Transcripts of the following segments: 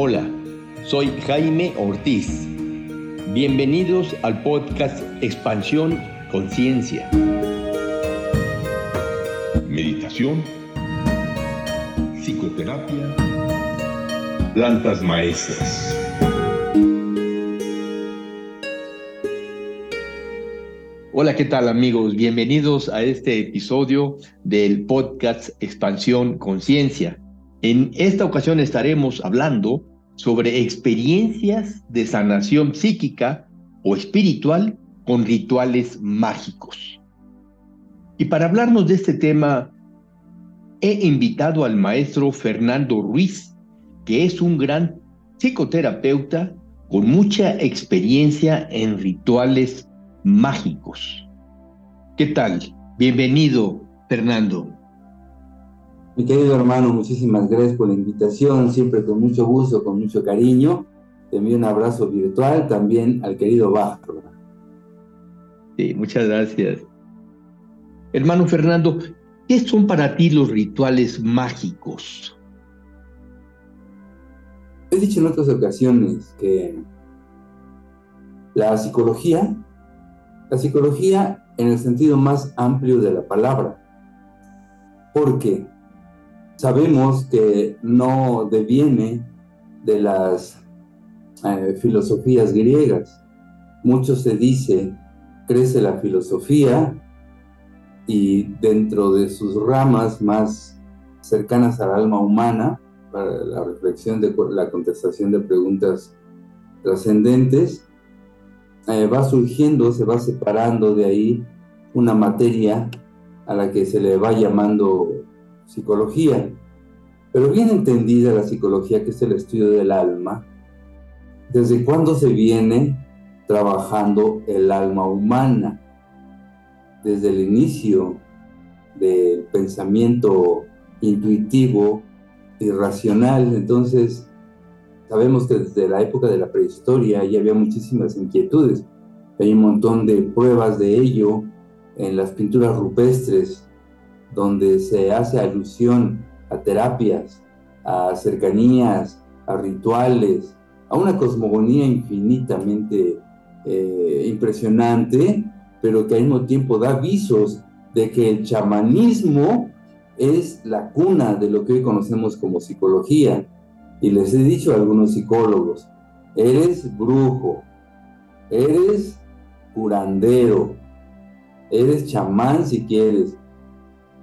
Hola, soy Jaime Ortiz. Bienvenidos al podcast Expansión Conciencia. Meditación, psicoterapia, plantas maestras. Hola, ¿qué tal amigos? Bienvenidos a este episodio del podcast Expansión Conciencia. En esta ocasión estaremos hablando sobre experiencias de sanación psíquica o espiritual con rituales mágicos. Y para hablarnos de este tema, he invitado al maestro Fernando Ruiz, que es un gran psicoterapeuta con mucha experiencia en rituales mágicos. ¿Qué tal? Bienvenido, Fernando. Mi querido hermano, muchísimas gracias por la invitación, siempre con mucho gusto, con mucho cariño. Te envío un abrazo virtual también al querido Bajo. Sí, muchas gracias. Hermano Fernando, ¿qué son para ti los rituales mágicos? He dicho en otras ocasiones que la psicología, la psicología en el sentido más amplio de la palabra, porque sabemos que no deviene de las eh, filosofías griegas. Mucho se dice, crece la filosofía y dentro de sus ramas más cercanas al alma humana, para la reflexión de la contestación de preguntas trascendentes, eh, va surgiendo, se va separando de ahí una materia a la que se le va llamando psicología. Pero bien entendida la psicología, que es el estudio del alma, ¿desde cuándo se viene trabajando el alma humana? Desde el inicio del pensamiento intuitivo y racional. Entonces, sabemos que desde la época de la prehistoria ya había muchísimas inquietudes. Hay un montón de pruebas de ello en las pinturas rupestres, donde se hace alusión a terapias, a cercanías, a rituales, a una cosmogonía infinitamente eh, impresionante, pero que al mismo tiempo da avisos de que el chamanismo es la cuna de lo que hoy conocemos como psicología. Y les he dicho a algunos psicólogos, eres brujo, eres curandero, eres chamán si quieres,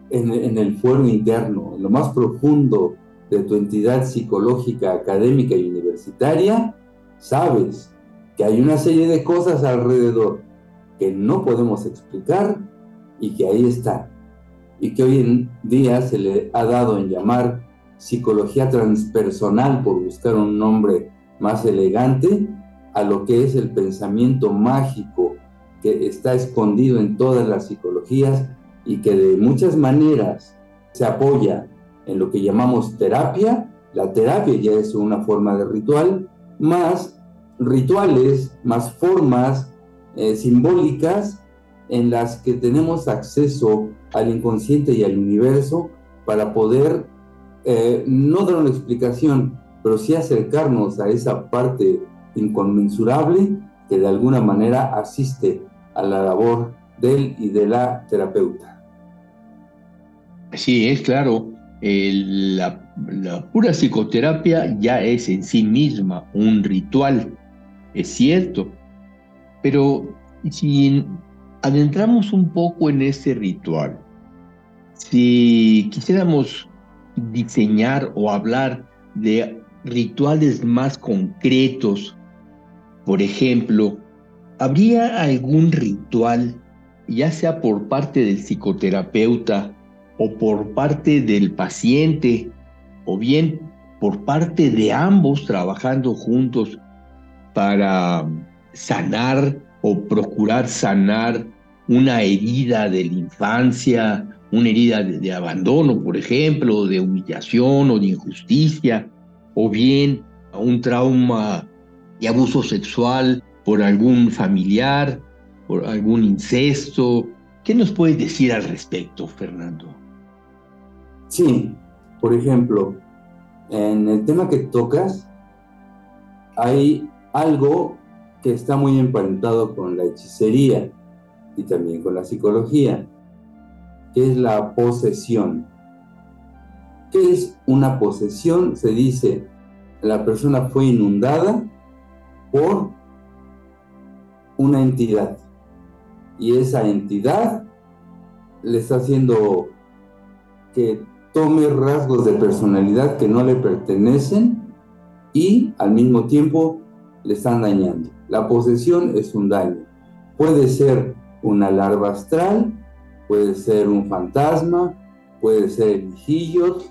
en, el fuero interno, en lo más profundo de tu entidad psicológica, académica y universitaria, sabes que hay una serie de cosas alrededor que no podemos explicar y que ahí está. Y que hoy en día se le ha dado en llamar psicología transpersonal, por buscar un nombre más elegante, a lo que es el pensamiento mágico que está escondido en todas las psicologías y que de muchas maneras se apoya en lo que llamamos terapia. La terapia ya es una forma de ritual, más rituales, más formas eh, simbólicas en las que tenemos acceso al inconsciente y al universo para poder eh, no dar una explicación, pero sí acercarnos a esa parte inconmensurable que de alguna manera asiste a la labor del y de la terapeuta. Sí, es claro. la, pura psicoterapia ya es en sí misma un ritual, es cierto. Pero si adentramos un poco en ese ritual, si quisiéramos diseñar o hablar de rituales más concretos, por ejemplo, ¿habría algún ritual, ya sea por parte del psicoterapeuta o por parte del paciente o bien por parte de ambos trabajando juntos para sanar o procurar sanar una herida de la infancia, una herida de, abandono, por ejemplo, de humillación o de injusticia, o bien un trauma de abuso sexual por algún familiar, por algún incesto. ¿Qué nos puedes decir al respecto, Fernando? Sí, por ejemplo, en el tema que tocas, hay algo que está muy emparentado con la hechicería y también con la psicología, que es la posesión. ¿Qué es una posesión? Se dice, la persona fue inundada por una entidad y esa entidad le está haciendo que tome rasgos de personalidad que no le pertenecen y al mismo tiempo le están dañando. La posesión es un daño. Puede ser una larva astral, puede ser un fantasma, puede ser hijillos,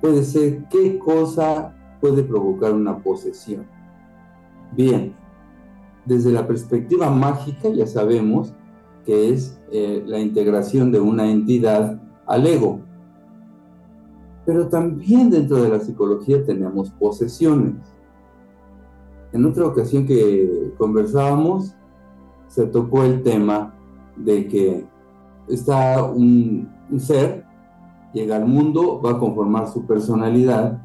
puede ser qué cosa puede provocar una posesión. Bien, desde la perspectiva mágica ya sabemos que es eh, la integración de una entidad al ego. Pero también dentro de la psicología tenemos posesiones. En otra ocasión que conversábamos, se tocó el tema de que está un, ser, llega al mundo, va a conformar su personalidad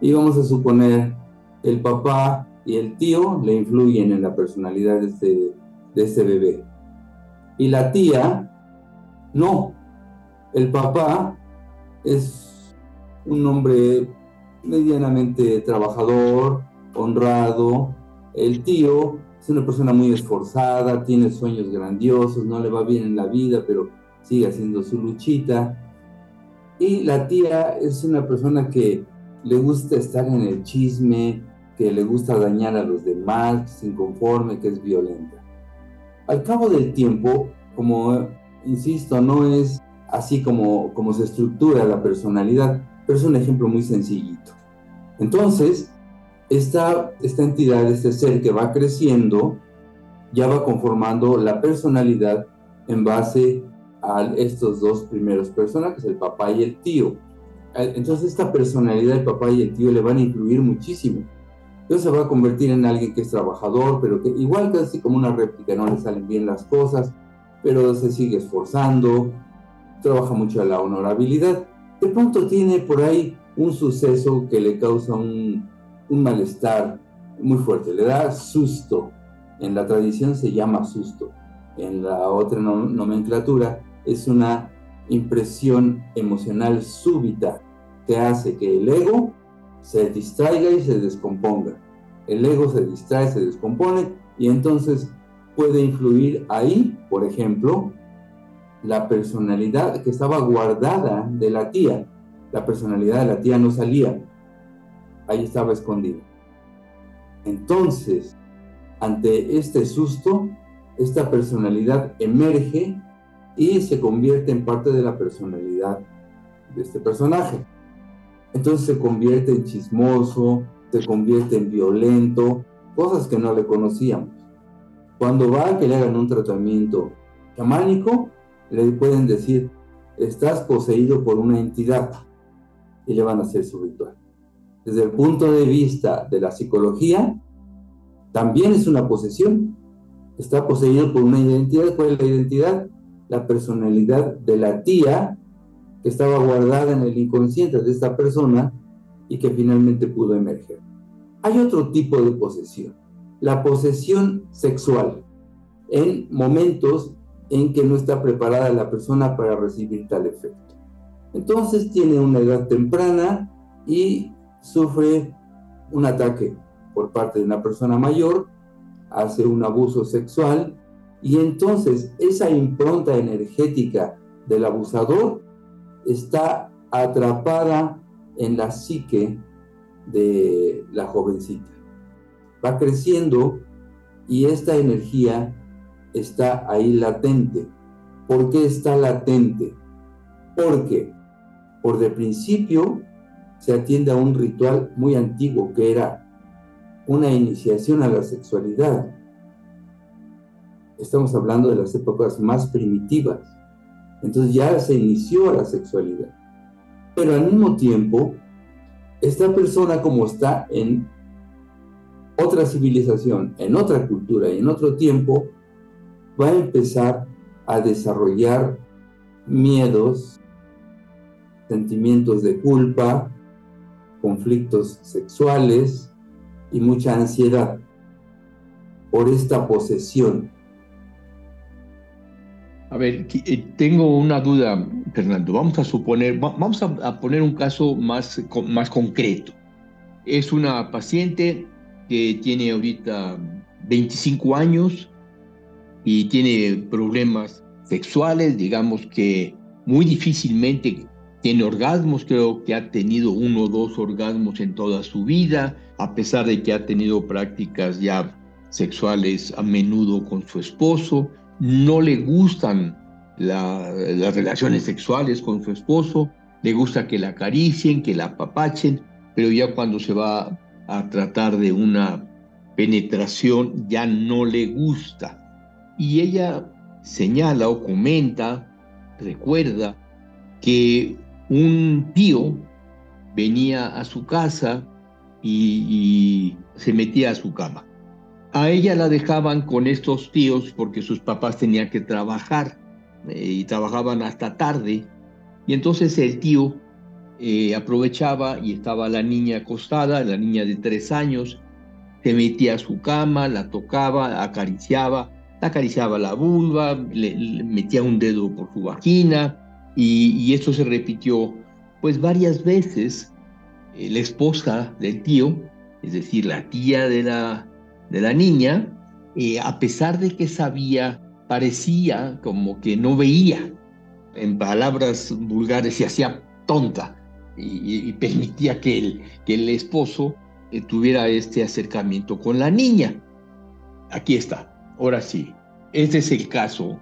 y vamos a suponer el papá y el tío le influyen en la personalidad de este, de este bebé. Y la tía, no. El papá es un hombre medianamente trabajador, honrado. El tío es una persona muy esforzada, tiene sueños grandiosos, no le va bien en la vida, pero sigue haciendo su luchita. Y la tía es una persona que le gusta estar en el chisme, que le gusta dañar a los demás, que es inconforme, que es violenta. Al cabo del tiempo, como insisto, no es así como, como se estructura la personalidad, pero es un ejemplo muy sencillito. Entonces, esta, esta entidad, este ser que va creciendo, ya va conformando la personalidad en base a estos dos primeros personajes, el papá y el tío. Entonces esta personalidad del papá y el tío le van a influir muchísimo. Entonces se va a convertir en alguien que es trabajador, pero que igual casi como una réplica, no le salen bien las cosas, pero se sigue esforzando, trabaja mucho a la honorabilidad. De pronto tiene por ahí un suceso que le causa un, un malestar muy fuerte, le da susto. En la tradición se llama susto, en la otra nomenclatura es una impresión emocional súbita que hace que el ego se distraiga y se descomponga. El ego se distrae, se descompone y entonces puede influir ahí, por ejemplo, la personalidad que estaba guardada de la tía. La personalidad de la tía no salía, ahí estaba escondida. Entonces, ante este susto, esta personalidad emerge y se convierte en parte de la personalidad de este personaje. Entonces se convierte en chismoso, se convierte en violento, cosas que no le conocíamos. Cuando va a que le hagan un tratamiento chamánico, le pueden decir, estás poseído por una entidad y le van a hacer su ritual. Desde el punto de vista de la psicología, también es una posesión. Está poseído por una identidad. ¿Cuál es la identidad? La personalidad de la tía que estaba guardada en el inconsciente de esta persona y que finalmente pudo emerger. Hay otro tipo de posesión, la posesión sexual, en momentos en que no está preparada la persona para recibir tal efecto. Entonces tiene una edad temprana y sufre un ataque por parte de una persona mayor, hace un abuso sexual y entonces esa impronta energética del abusador está atrapada en la psique de la jovencita. Va creciendo y esta energía está ahí latente. ¿Por qué está latente? Porque por de principio se atiende a un ritual muy antiguo que era una iniciación a la sexualidad. Estamos hablando de las épocas más primitivas. Entonces ya se inició la sexualidad. Pero al mismo tiempo, esta persona como está en otra civilización, en otra cultura y en otro tiempo, va a empezar a desarrollar miedos, sentimientos de culpa, conflictos sexuales y mucha ansiedad por esta posesión. A ver, eh, tengo una duda, Fernando. Vamos a suponer, vamos a, poner un caso más, más concreto. Es una paciente que tiene ahorita 25 años y tiene problemas sexuales, digamos que muy difícilmente tiene orgasmos, creo que ha tenido uno o dos orgasmos en toda su vida, a pesar de que ha tenido prácticas ya sexuales a menudo con su esposo, no le gustan las relaciones sexuales con su esposo, le gusta que la acaricien, que la apapachen, pero ya cuando se va a tratar de una penetración ya no le gusta. Y ella señala o comenta, recuerda, que un tío venía a su casa y, se metía a su cama. A ella la dejaban con estos tíos porque sus papás tenían que trabajar eh, y trabajaban hasta tarde. Y entonces el tío eh, aprovechaba y estaba la niña acostada, la niña de tres años, se metía a su cama, la tocaba, acariciaba, acariciaba la vulva, le, metía un dedo por su vagina y, esto se repitió pues varias veces. Eh, la esposa del tío, es decir, la tía de la, de la niña, eh, a pesar de que sabía, parecía como que no veía, en palabras vulgares se hacía tonta y, permitía que el, que el esposo eh, tuviera este acercamiento con la niña. Aquí está. Ahora sí, este es el caso.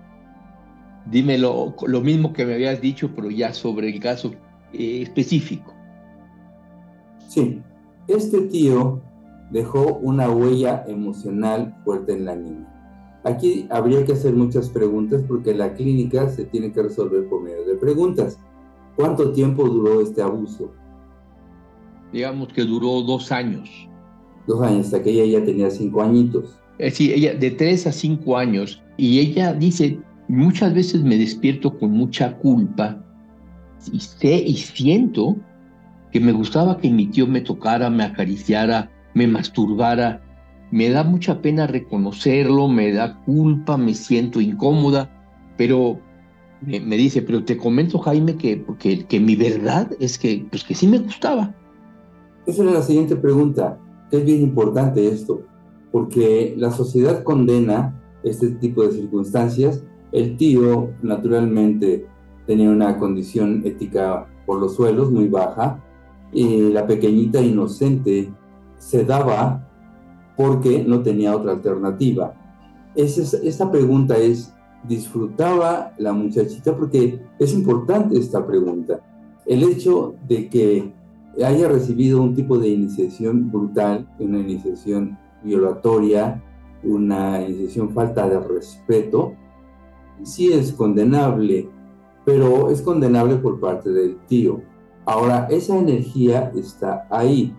Dímelo, lo mismo que me habías dicho, pero ya sobre el caso eh, específico. Sí, este tío dejó una huella emocional fuerte en la niña. Aquí habría que hacer muchas preguntas porque la clínica se tiene que resolver por medio de preguntas. ¿Cuánto tiempo duró este abuso? Digamos que duró dos años. Dos años, hasta que ella ya tenía cinco añitos. Es decir, ella de tres a cinco años. Y ella dice, muchas veces me despierto con mucha culpa y sé y siento que me gustaba que mi tío me tocara, me acariciara, me masturbara. Me da mucha pena reconocerlo, me da culpa, me siento incómoda, pero me, dice, pero te comento Jaime que, que, que, mi verdad es que, pues que sí me gustaba. Esa es la siguiente pregunta, es bien importante esto porque la sociedad condena este tipo de circunstancias. El tío, naturalmente, tenía una condición ética por los suelos muy baja y la pequeñita inocente se daba porque no tenía otra alternativa. esta pregunta es, ¿disfrutaba la muchachita? Porque es importante esta pregunta. El hecho de que haya recibido un tipo de iniciación brutal, una iniciación violatoria, una iniciación falta de respeto, sí es condenable, pero es condenable por parte del tío. Ahora, esa energía está ahí.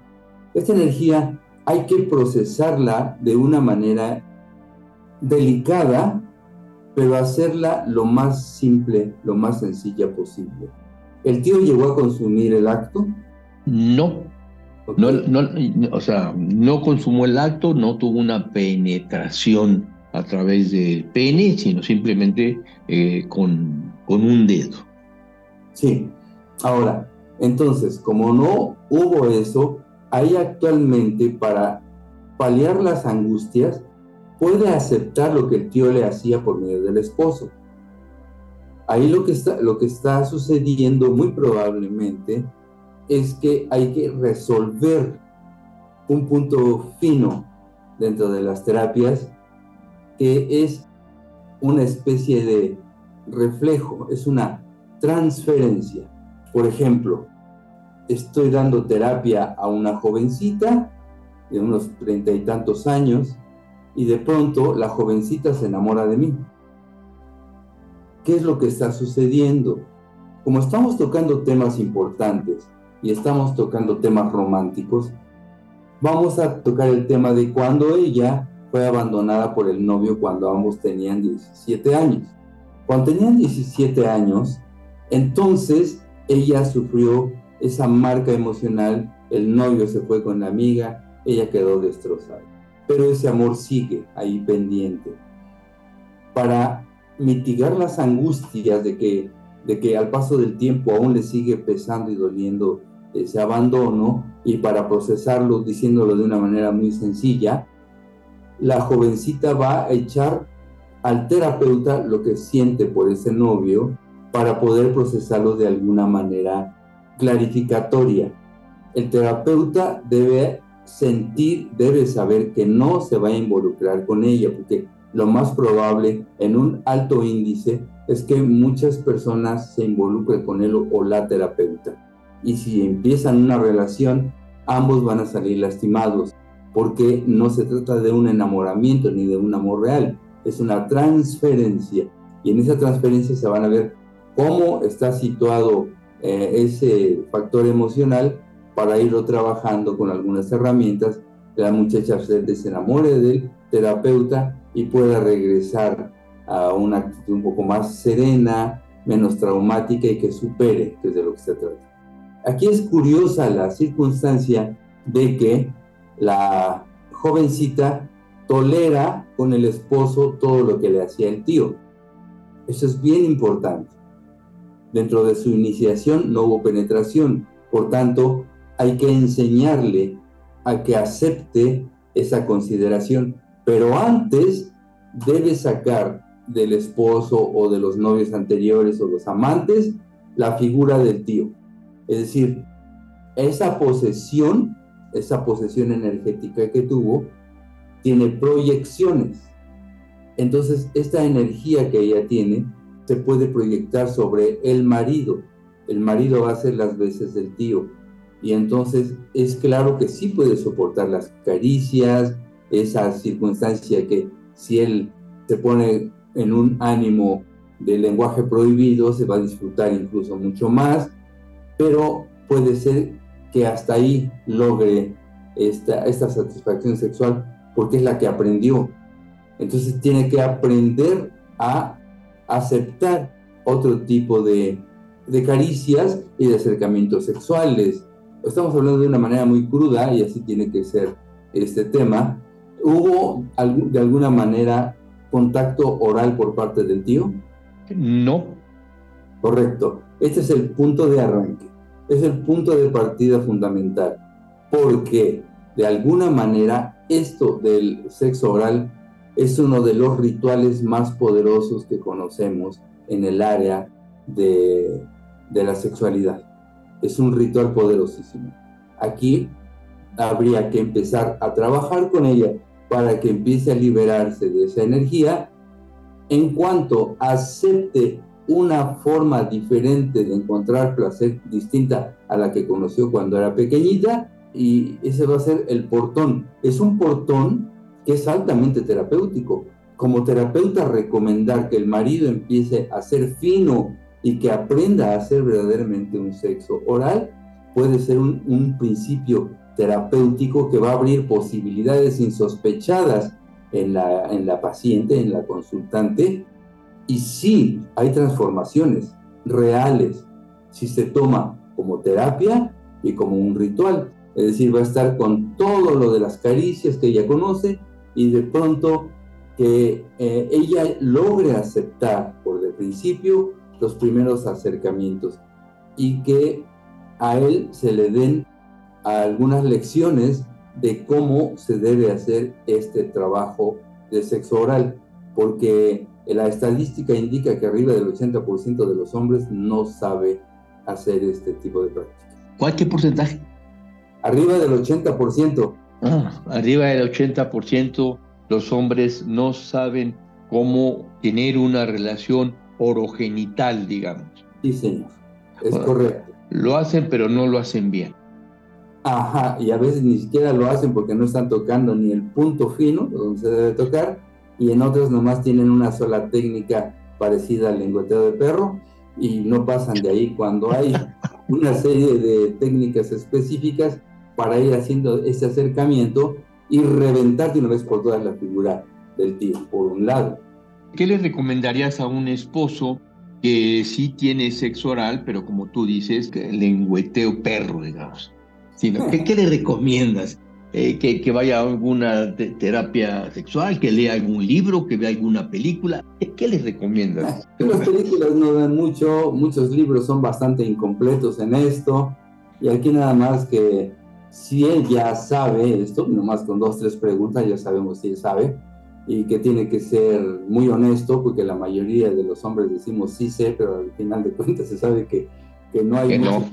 Esta energía hay que procesarla de una manera delicada, pero hacerla lo más simple, lo más sencilla posible. ¿El tío llegó a consumir el acto? No, no, no, o sea, no consumó el acto, no tuvo una penetración a través del pene, sino simplemente eh, con, con un dedo. Sí. Ahora, entonces, como no hubo eso, ahí actualmente para paliar las angustias, puede aceptar lo que el tío le hacía por medio del esposo. Ahí lo que está, lo que está sucediendo muy probablemente es que hay que resolver un punto fino dentro de las terapias que es una especie de reflejo, es una transferencia. Por ejemplo, estoy dando terapia a una jovencita de unos treinta y tantos años y de pronto la jovencita se enamora de mí. ¿Qué es lo que está sucediendo? Como estamos tocando temas importantes y estamos tocando temas románticos, vamos a tocar el tema de cuando ella fue abandonada por el novio cuando ambos tenían 17 años. Cuando tenían 17 años, entonces ella sufrió esa marca emocional, el novio se fue con la amiga ella quedó destrozada. Pero ese amor sigue ahí pendiente. Para mitigar las angustias de que, de que al paso del tiempo aún le sigue pesando y doliendo ese abandono y para procesarlo diciéndolo de una manera muy sencilla, la jovencita va a echar al terapeuta lo que siente por ese novio para poder procesarlo de alguna manera clarificatoria. El terapeuta debe sentir, debe saber que no se va a involucrar con ella, porque lo más probable en un alto índice es que muchas personas se involucren con él o la terapeuta. Y si empiezan una relación, ambos van a salir lastimados, porque no se trata de un enamoramiento ni de un amor real, es una transferencia. Y en esa transferencia se van a ver cómo está situado eh, ese factor emocional para irlo trabajando con algunas herramientas, la muchacha se desenamore del terapeuta y pueda regresar a una actitud un poco más serena, menos traumática y que supere, que es de lo que se trata. Aquí es curiosa la circunstancia de que la jovencita tolera con el esposo todo lo que le hacía el tío. Eso es bien importante. Dentro de su iniciación no hubo penetración, por tanto hay que enseñarle a que acepte esa consideración, pero antes debe sacar del esposo o de los novios anteriores o los amantes la figura del tío. Es decir, esa posesión, esa posesión energética que tuvo, tiene proyecciones. Entonces, esta energía que ella tiene se puede proyectar sobre el marido. El marido ser las veces del tío. Y entonces es claro que sí puede soportar las caricias, esa circunstancia que si él se pone en un ánimo de lenguaje prohibido, se va a disfrutar incluso mucho más, pero puede ser que hasta ahí logre esta, esta satisfacción sexual porque es la que aprendió. Entonces tiene que aprender a aceptar otro tipo de, de caricias y de acercamientos sexuales. Estamos hablando de una manera muy cruda y así tiene que ser este tema. ¿Hubo de alguna manera contacto oral por parte del tío? No. Correcto. Este es el punto de arranque. Es el punto de partida fundamental. Porque de alguna manera esto del sexo oral es uno de los rituales más poderosos que conocemos en el área de, de la sexualidad. Es un ritual poderosísimo. Aquí habría que empezar a trabajar con ella para que empiece a liberarse de esa energía en cuanto acepte una forma diferente de encontrar placer distinta a la que conoció cuando era pequeñita y ese va a ser el portón. Es un portón que es altamente terapéutico. Como terapeuta recomendar que el marido empiece a ser fino y que aprenda a hacer verdaderamente un sexo oral puede ser un, un principio terapéutico que va a abrir posibilidades insospechadas en la, en la paciente, en la consultante. Y sí, hay transformaciones reales si se toma como terapia y como un ritual. Es decir, va a estar con todo lo de las caricias que ella conoce y de pronto que eh, ella logre aceptar por de principio los primeros acercamientos y que a él se le den algunas lecciones de cómo se debe hacer este trabajo de sexo oral, porque la estadística indica que arriba del 80% de los hombres no sabe hacer este tipo de práctica. ¿Cuál qué porcentaje? Arriba del 80%. Ah, arriba del 80% los hombres no saben cómo tener una relación orogenital, digamos. Sí, señor. Es correcto. Lo hacen, pero no lo hacen bien. Ajá, y a veces ni siquiera lo hacen porque no están tocando ni el punto fino donde se debe tocar, y en otros nomás tienen una sola técnica parecida al lengüeteo de perro y no pasan de ahí cuando hay una serie de técnicas específicas para ir haciendo ese acercamiento y reventar de una vez por todas la figura del tío, por un lado. ¿Qué le recomendarías a un esposo que sí tiene sexo oral, pero como tú dices, lengüeteo perro, digamos? ¿Qué, ¿Qué le recomiendas? eh, que, que, vaya a alguna terapia sexual, que lea algún libro, que vea alguna película. ¿Qué, les recomiendas? Las películas no dan mucho, muchos libros son bastante incompletos en esto, y aquí nada más que si él ya sabe esto, nomás con dos, tres preguntas ya sabemos si él sabe, y que tiene que ser muy honesto, porque la mayoría de los hombres decimos sí sé, pero al final de cuentas se sabe que, que no hay no.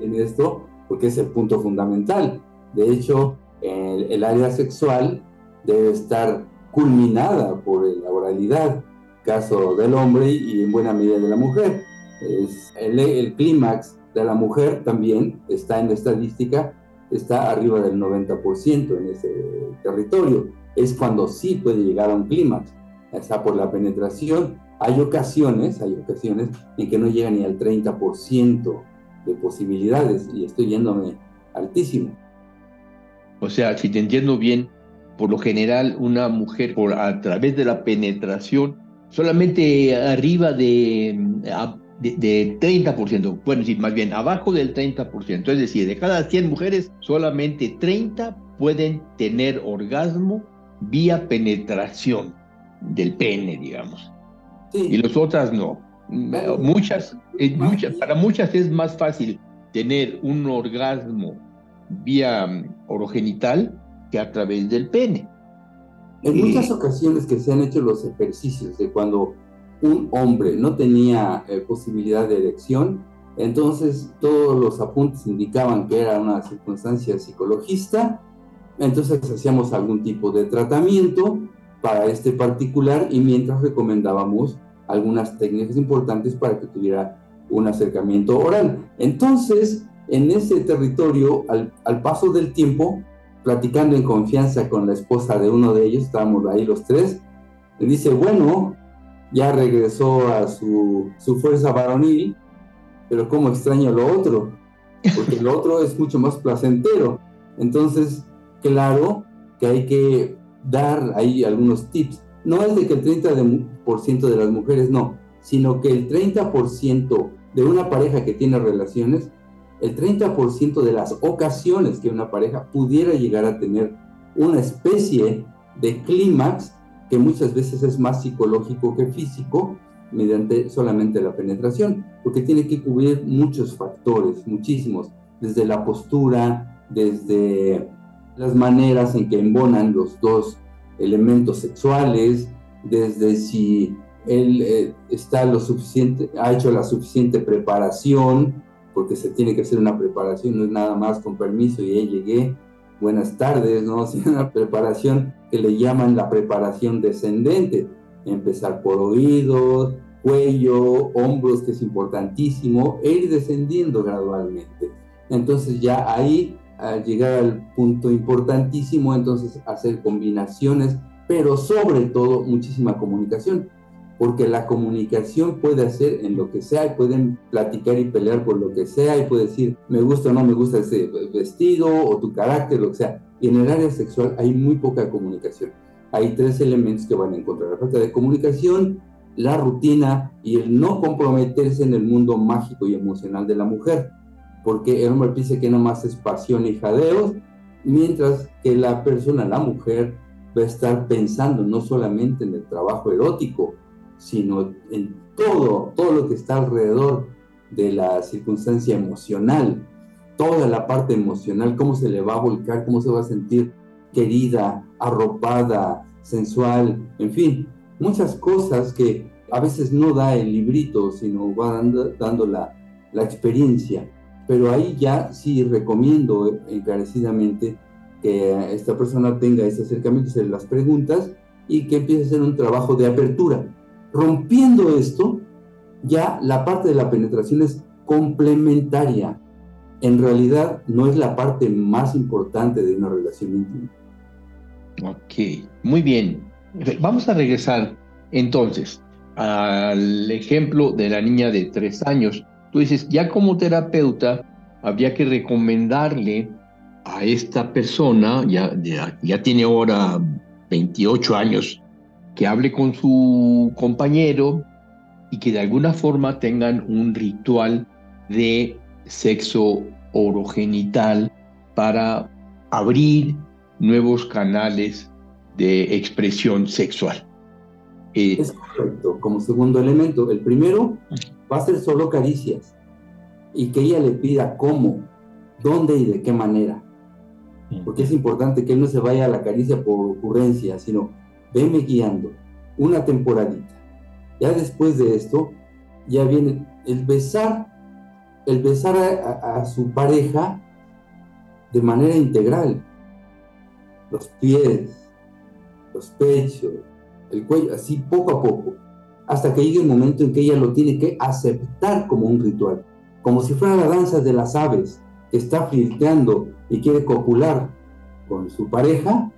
en esto, porque es el punto fundamental. De hecho, el, el, área sexual debe estar culminada por la oralidad, caso del hombre y en buena medida de la mujer. Es el, el clímax de la mujer también está en la estadística, está arriba del 90% en ese territorio. Es cuando sí puede llegar a un clímax, está por la penetración. Hay ocasiones, hay ocasiones en que no llega ni al 30% de posibilidades y estoy yéndome altísimo. O sea, si te entiendo bien, por lo general una mujer por, a través de la penetración, solamente arriba de, de, 30%, bueno, sí, más bien abajo del 30%, es decir, de cada 100 mujeres, solamente 30 pueden tener orgasmo vía penetración del pene, digamos. Sí. Y las otras no. Muchas, muchas, para muchas es más fácil tener un orgasmo vía mm, orogenital que a través del pene. En muchas ocasiones que se han hecho los ejercicios de cuando un hombre no tenía eh, posibilidad de erección, entonces todos los apuntes indicaban que era una circunstancia psicologista, entonces hacíamos algún tipo de tratamiento para este particular y mientras recomendábamos algunas técnicas importantes para que tuviera un acercamiento oral. Entonces, en ese territorio, al, al, paso del tiempo, platicando en confianza con la esposa de uno de ellos, estábamos ahí los tres, le dice, bueno, ya regresó a su, su fuerza varonil, pero cómo extraña lo otro, porque lo otro es mucho más placentero. Entonces, claro que hay que dar ahí algunos tips. No es de que el 30% de las mujeres no, sino que el 30% de una pareja que tiene relaciones el 30% de las ocasiones que una pareja pudiera llegar a tener una especie de clímax que muchas veces es más psicológico que físico mediante solamente la penetración, porque tiene que cubrir muchos factores, muchísimos, desde la postura, desde las maneras en que embonan los dos elementos sexuales, desde si él eh, está lo suficiente, ha hecho la suficiente preparación, porque se tiene que hacer una preparación, no es nada más con permiso y ahí llegué, buenas tardes, ¿no? Sino una preparación que le llaman la preparación descendente, empezar por oídos, cuello, hombros, que es importantísimo, e ir descendiendo gradualmente. Entonces ya ahí, al llegar al punto importantísimo, entonces hacer combinaciones, pero sobre todo muchísima comunicación porque la comunicación puede hacer en lo que sea pueden platicar y pelear por lo que sea y puede decir me gusta o no me gusta ese vestido o tu carácter, lo que sea. Y en el área sexual hay muy poca comunicación. Hay tres elementos que van a encontrar. La falta de comunicación, la rutina y el no comprometerse en el mundo mágico y emocional de la mujer. Porque el hombre piensa que nada más es pasión y jadeos, mientras que la persona, la mujer, va a estar pensando no solamente en el trabajo erótico, sino en todo, todo lo que está alrededor de la circunstancia emocional, toda la parte emocional, cómo se le va a volcar, cómo se va a sentir querida, arropada, sensual, en fin, muchas cosas que a veces no da el librito, sino va dando, dando la, la experiencia. Pero ahí ya sí recomiendo encarecidamente que esta persona tenga ese acercamiento, hacer las preguntas y que empiece a hacer un trabajo de apertura Rompiendo esto, ya la parte de la penetración es complementaria. En realidad no es la parte más importante de una relación íntima. Ok, muy bien. Vamos a regresar entonces al ejemplo de la niña de tres años. Dices, ya como terapeuta, había que recomendarle a esta persona, ya, ya, ya tiene ahora 28 años, que hable con su compañero y que de alguna forma tengan un ritual de sexo orogenital para abrir nuevos canales de expresión sexual. Eh, es correcto, como segundo elemento. El primero va a ser solo caricias y que ella le pida cómo, dónde y de qué manera. Porque es importante que él no se vaya a la caricia por ocurrencia, sino venme guiando una temporadita. Ya después de esto, ya viene el besar, el besar a, su pareja de manera integral. Los pies, los pechos, el cuello, así poco a poco, hasta que llegue el momento en que ella lo tiene que aceptar como un ritual, como si fuera la danza de las aves, que está flirteando y quiere copular con su pareja,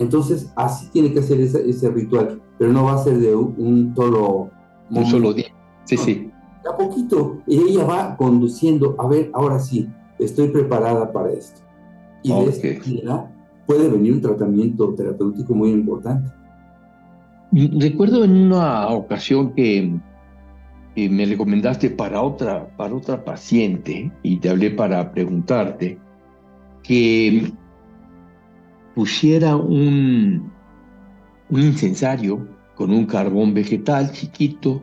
entonces así tiene que ser ese, ritual, pero no va a ser de un, solo... Un solo día. Sí, sí. A poquito, y ella va conduciendo, a ver, ahora sí, estoy preparada para esto. Y de esta manera puede venir un tratamiento terapéutico muy importante. Recuerdo en una ocasión que, me recomendaste para otra, para otra paciente y te hablé para preguntarte que pusiera un, un incensario con un carbón vegetal chiquito,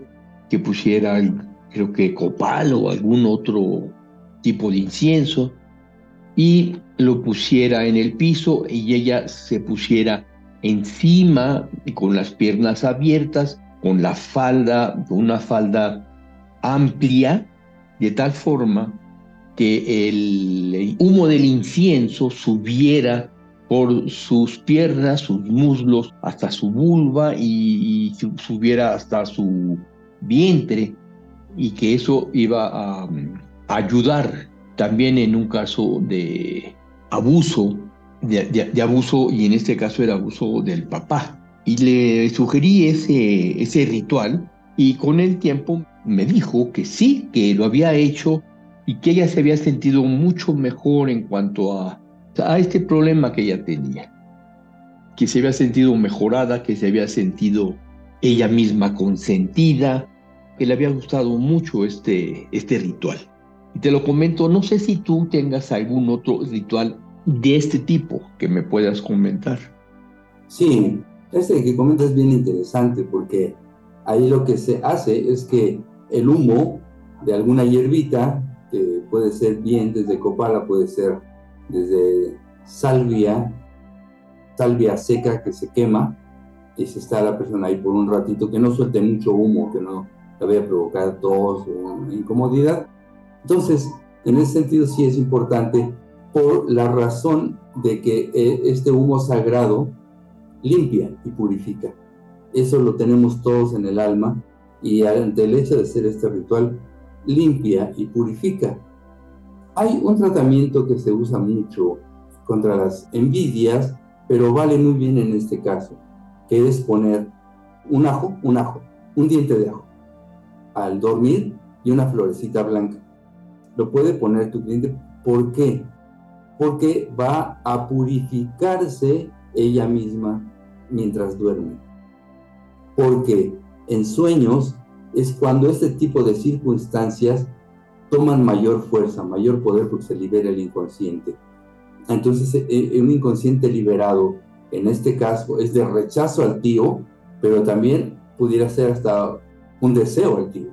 que pusiera, creo que copal o algún otro tipo de incienso, y lo pusiera en el piso y ella se pusiera encima con las piernas abiertas, con la falda, una falda amplia, de tal forma que el humo del incienso subiera por sus piernas, sus muslos, hasta su vulva y, subiera hasta su vientre y que eso iba a ayudar también en un caso de abuso de, abuso, y en este caso era abuso del papá. Y le sugerí ese, ese ritual y con el tiempo me dijo que sí, que lo había hecho y que ella se había sentido mucho mejor en cuanto a, a este problema que ella tenía. Que se había sentido mejorada, que se había sentido ella misma consentida, que le había gustado mucho este, este ritual. Y te lo comento, no sé si tú tengas algún otro ritual de este tipo que me puedas comentar. Sí, este que comentas es bien interesante porque ahí lo que se hace es que el humo de alguna hierbita, que puede ser bien desde copala, puede ser desde salvia, salvia seca que se quema, y se está la persona ahí por un ratito, que no suelte mucho humo, que no le vaya a provocar tos o incomodidad. Entonces, en ese sentido sí es importante por la razón de que eh, este humo sagrado limpia y purifica. Eso lo tenemos todos en el alma y ante el hecho de hacer este ritual limpia y purifica. Hay un tratamiento que se usa mucho contra las envidias, pero vale muy bien en este caso, que es poner un ajo, un ajo, un diente de ajo al dormir y una florecita blanca. Lo puede poner tu cliente. ¿Por qué? Porque va a purificarse ella misma mientras duerme. Porque en sueños es cuando este tipo de circunstancias toman mayor fuerza, mayor poder porque se libera el inconsciente. Entonces, eh, eh, un inconsciente liberado, en este caso, es de rechazo al tío, pero también pudiera ser hasta un deseo al tío.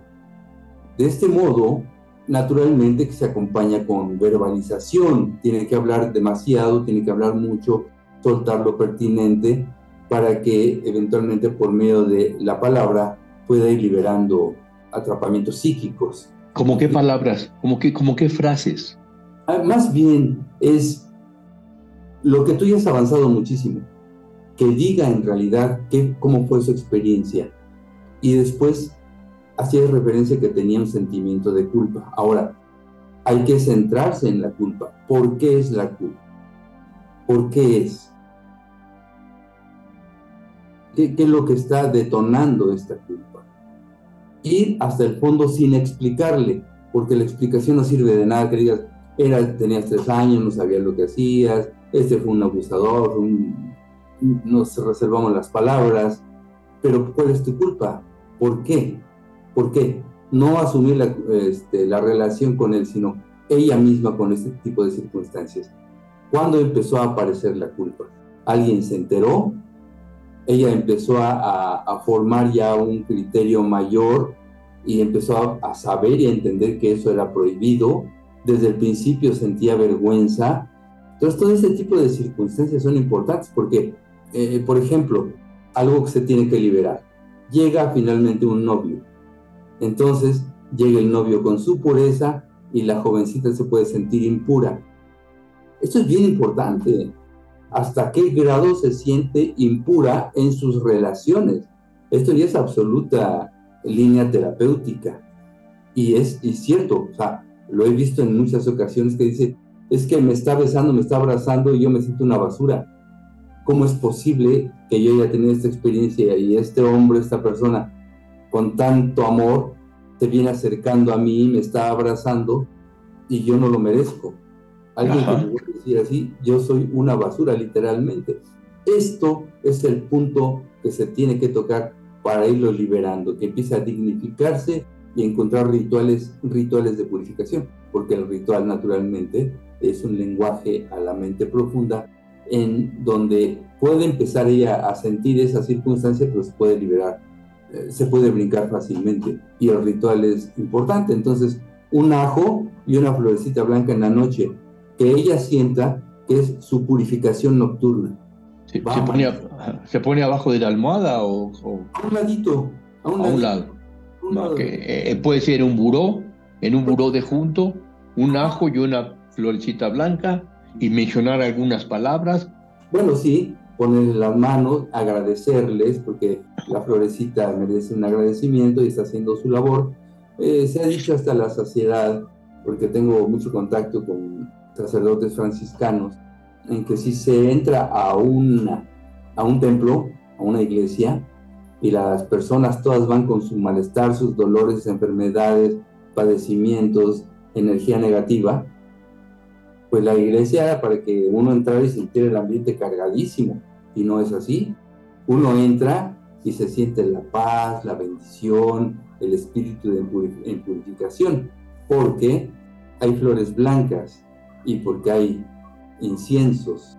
De este modo, naturalmente que se acompaña con verbalización. Tiene que hablar demasiado, tiene que hablar mucho, soltar lo pertinente para que eventualmente por medio de la palabra pueda ir liberando atrapamientos psíquicos. ¿Cómo qué palabras? ¿Cómo qué, como qué frases? Ah, más bien es lo que tú ya has avanzado muchísimo, que diga en realidad qué, cómo fue su experiencia y después hacía referencia que tenía un sentimiento de culpa. Ahora, hay que centrarse en la culpa. ¿Por qué es la culpa? ¿Por qué es? ¿Qué, es lo que está detonando esta culpa? Ir hasta el fondo sin explicarle, porque la explicación no sirve de nada que digas, era, tenías tres años, no sabías lo que hacías, este fue un abusador, nos reservamos las palabras, pero ¿cuál es tu culpa? ¿Por qué? ¿Por qué? No asumir la, este, la relación con él, sino ella misma con este tipo de circunstancias. ¿Cuándo empezó a aparecer la culpa? ¿Alguien se enteró? Ella empezó a, formar ya un criterio mayor y empezó a, saber y a entender que eso era prohibido. Desde el principio sentía vergüenza. Entonces, todo ese tipo de circunstancias son importantes porque, eh, por ejemplo, algo que se tiene que liberar. Llega finalmente un novio. Entonces, llega el novio con su pureza y la jovencita se puede sentir impura. Esto es bien importante. ¿Hasta qué grado se siente impura en sus relaciones? Esto ya es absoluta línea terapéutica. Y es cierto, o sea, lo he visto en muchas ocasiones que dice, es que me está besando, me está abrazando y yo me siento una basura. ¿Cómo es posible que yo haya tenido esta experiencia y este hombre, esta persona, con tanto amor, se viene acercando a mí, me está abrazando y yo no lo merezco? Alguien que me puede decir así, yo soy una basura, literalmente. Esto es el punto que se tiene que tocar para irlo liberando, que empiece a dignificarse y encontrar rituales, rituales de purificación, porque el ritual naturalmente es un lenguaje a la mente profunda en donde puede empezar ella a sentir esa circunstancia, pero se puede liberar, eh, se puede brincar fácilmente y el ritual es importante. Entonces, un ajo y una florecita blanca en la noche que ella sienta que es su purificación nocturna. ¿Se, pone, abajo de la almohada o, A un ladito. A un, lado. Eh, eh, puede ser un buró, en un buró de junto, un ajo y una florecita blanca y mencionar algunas palabras. Bueno, sí, ponerle las manos, agradecerles, porque la florecita merece un agradecimiento y está haciendo su labor. Eh, se ha dicho hasta la saciedad, porque tengo mucho contacto con sacerdotes franciscanos, en que si se entra a, una, a un templo, a una iglesia, y las personas todas van con su malestar, sus dolores, enfermedades, padecimientos, energía negativa, pues la iglesia era para que uno entrara y sintiera el ambiente cargadísimo, y no es así. Uno entra y se siente la paz, la bendición, el espíritu de purificación, porque hay flores blancas, y porque hay inciensos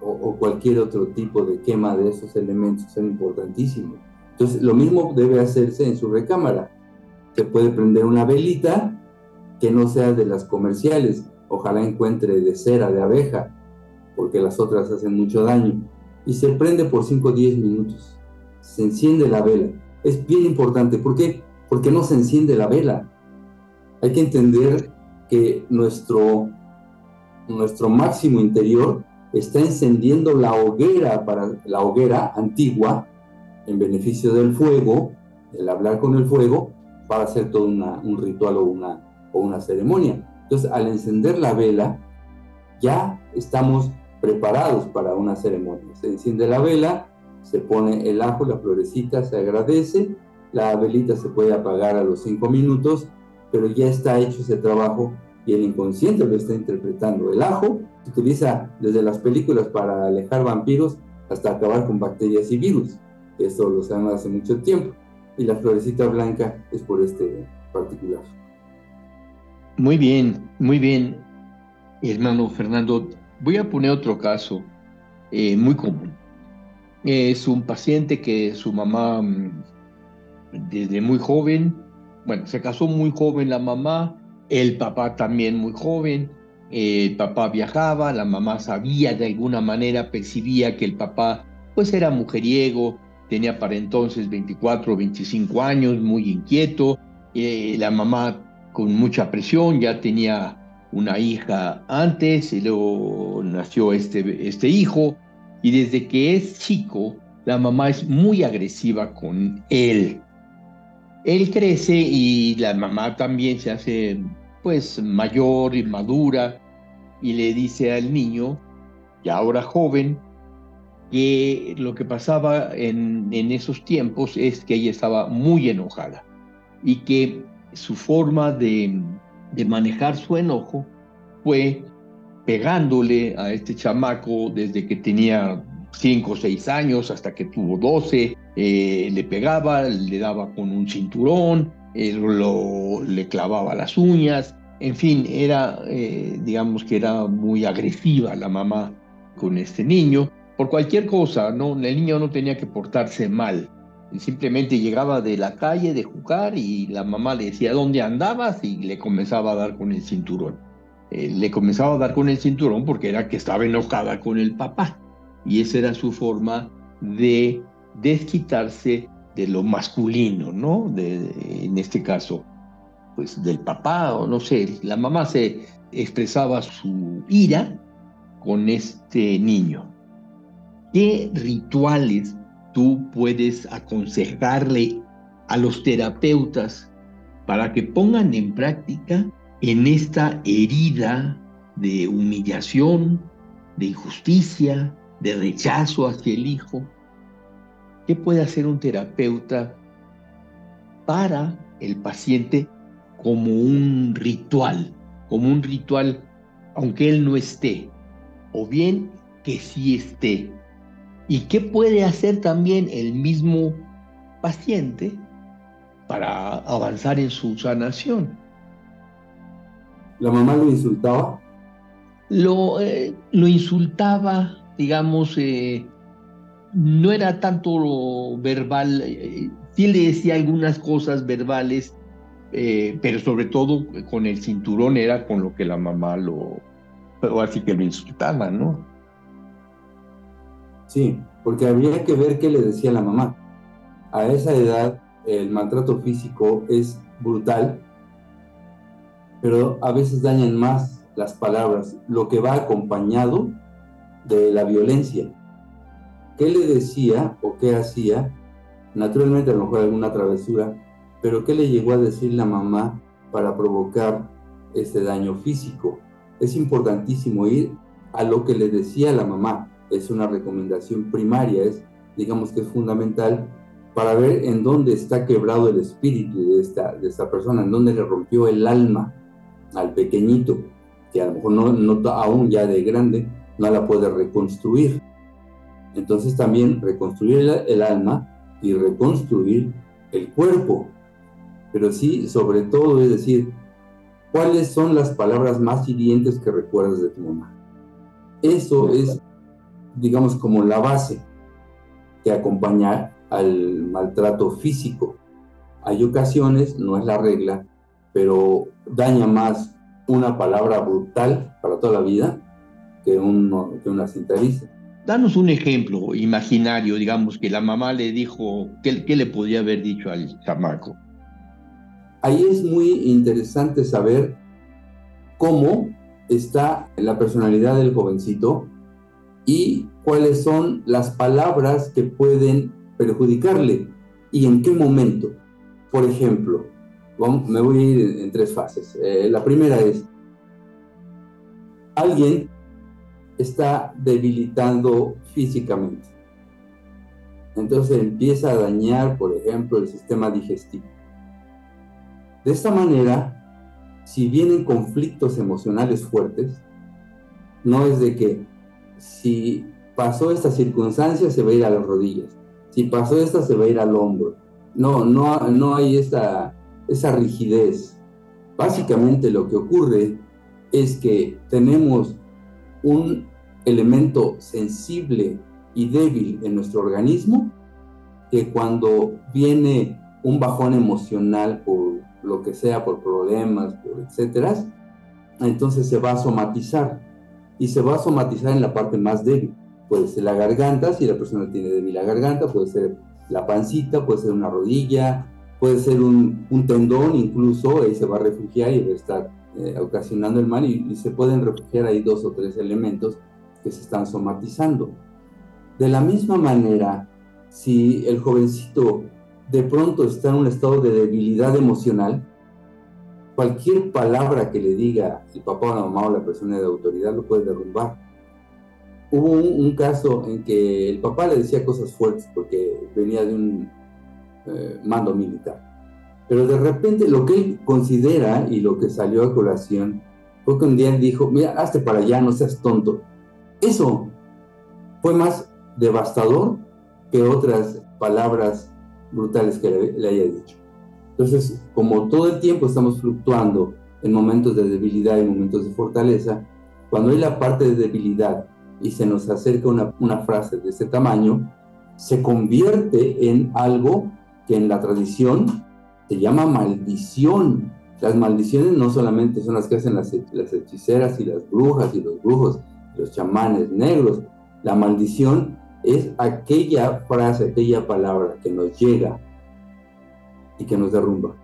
o, cualquier otro tipo de quema de esos elementos son importantísimos. Entonces, lo mismo debe hacerse en su recámara. Se puede prender una velita que no sea de las comerciales. Ojalá encuentre de cera, de abeja, porque las otras hacen mucho daño. Y se prende por 5 o 10 minutos. Se enciende la vela. Es bien importante. ¿Por qué? Porque no se enciende la vela. Hay que entender que nuestro nuestro máximo interior está encendiendo la hoguera para la hoguera antigua en beneficio del fuego, el hablar con el fuego, para hacer todo un ritual o una, o una ceremonia. Entonces, al encender la vela, ya estamos preparados para una ceremonia. Se enciende la vela, se pone el ajo, la florecita, se agradece, la velita se puede apagar a los cinco minutos, pero ya está hecho ese trabajo y el inconsciente lo está interpretando. El ajo se utiliza desde las películas para alejar vampiros hasta acabar con bacterias y virus. Esto lo sabemos hace mucho tiempo. Y la florecita blanca es por este particular. Muy bien, muy bien, hermano Fernando. Voy a poner otro caso eh, muy común. Es un paciente que su mamá, mm, desde muy joven, bueno, se casó muy joven la mamá, el papá también muy joven, el papá viajaba, la mamá sabía de alguna manera, percibía que el papá pues era mujeriego, tenía para entonces 24 o 25 años, muy inquieto, eh, la mamá con mucha presión, ya tenía una hija antes, y luego nació este, este hijo, y desde que es chico, la mamá es muy agresiva con él. Él crece y la mamá también se hace pues mayor y madura y le dice al niño, ya ahora joven, que lo que pasaba en, esos tiempos es que ella estaba muy enojada y que su forma de, manejar su enojo fue pegándole a este chamaco desde que tenía cinco o seis años hasta que tuvo 12, eh, le pegaba, le daba con un cinturón, lo, le clavaba las uñas, En fin, era, eh, digamos que era muy agresiva la mamá con este niño, por cualquier cosa, ¿no? El niño no tenía que portarse mal. Simplemente llegaba de la calle de jugar y la mamá le decía dónde andabas y le comenzaba a dar con el cinturón. Eh, le comenzaba a dar con el cinturón porque era que estaba enojada con el papá. Y esa era su forma de desquitarse de lo masculino, ¿no? en este caso, pues del papá o no sé, la mamá se expresaba su ira con este niño. ¿Qué rituales tú puedes aconsejarle a los terapeutas para que pongan en práctica en esta herida de humillación, de injusticia, de rechazo hacia el hijo? ¿Qué puede hacer un terapeuta para el paciente como un ritual, como un ritual aunque él no esté, o bien que sí esté? ¿Y qué puede hacer también el mismo paciente para avanzar en su sanación? ¿La mamá lo insultaba? Lo, eh, lo insultaba, digamos, eh, no era tanto verbal, eh, sí le decía algunas cosas verbales, pero sobre todo con el cinturón era con lo que la mamá lo, así que lo insultaba, ¿no? Sí, porque habría que ver qué le decía la mamá. A esa edad el maltrato físico es brutal, pero a veces dañan más las palabras, lo que va acompañado de la violencia. ¿Qué le decía o qué hacía? Naturalmente a lo mejor alguna travesura, pero ¿qué le llegó a decir la mamá para provocar este daño físico? Es importantísimo ir a lo que le decía la mamá, es una recomendación primaria, es, digamos que es fundamental para ver en dónde está quebrado el espíritu de esta, de esta persona, en dónde le rompió el alma al pequeñito, que a lo mejor no, no aún ya de grande, no la puede reconstruir. Entonces también reconstruir el, el alma y reconstruir el cuerpo. Pero sí, sobre todo, es decir, ¿cuáles son las palabras más hirientes que recuerdas de tu mamá? Eso es digamos, como la base que acompaña al maltrato físico. Hay ocasiones, no es la regla, pero daña más una palabra brutal para toda la vida que, que una cinta Danos un ejemplo imaginario, digamos, que la mamá le dijo, ¿qué, qué le podía haber dicho al chamaco? Ahí es muy interesante saber cómo está la personalidad del jovencito y cuáles son las palabras que pueden perjudicarle y en qué momento. Por ejemplo, me voy a ir en tres fases. Eh, la primera es, alguien está debilitando físicamente. Entonces empieza a dañar, por ejemplo, el sistema digestivo. De esta manera, si vienen conflictos emocionales fuertes, no es de que si pasó esta circunstancia, se va a ir a las rodillas. Si pasó esta, se va a ir al hombro. No, no, no hay esa, esa rigidez. Básicamente lo que ocurre es que tenemos un elemento sensible y débil en nuestro organismo que cuando viene un bajón emocional por lo que sea, por problemas, por etcétera, entonces se va a somatizar y se va a somatizar en la parte más débil. Puede ser la garganta, si la persona tiene débil la garganta, puede ser la pancita, puede ser una rodilla, puede ser un, tendón incluso, ahí se va a refugiar y va a estar eh, ocasionando el mal y, y, se pueden refugiar ahí dos o tres elementos que se están somatizando. De la misma manera, si el jovencito de pronto está en un estado de debilidad emocional, cualquier palabra que le diga el papá o la mamá o la persona de autoridad lo puede derrumbar. Hubo un, caso en que el papá le decía cosas fuertes porque venía de un eh, mando militar. Pero de repente lo que él considera y lo que salió a colación fue que un día él dijo, mira, hazte para allá, no seas tonto. Eso fue más devastador que otras palabras brutales que le haya dicho. Entonces, como todo el tiempo estamos fluctuando en momentos de debilidad y momentos de fortaleza, cuando hay la parte de debilidad y se nos acerca una, frase de ese tamaño, se convierte en algo que en la tradición se llama maldición. Las maldiciones no solamente son las que hacen las, las hechiceras y las brujas y los brujos, los chamanes negros. La maldición es aquella frase, aquella palabra que nos llega y que nos derrumba.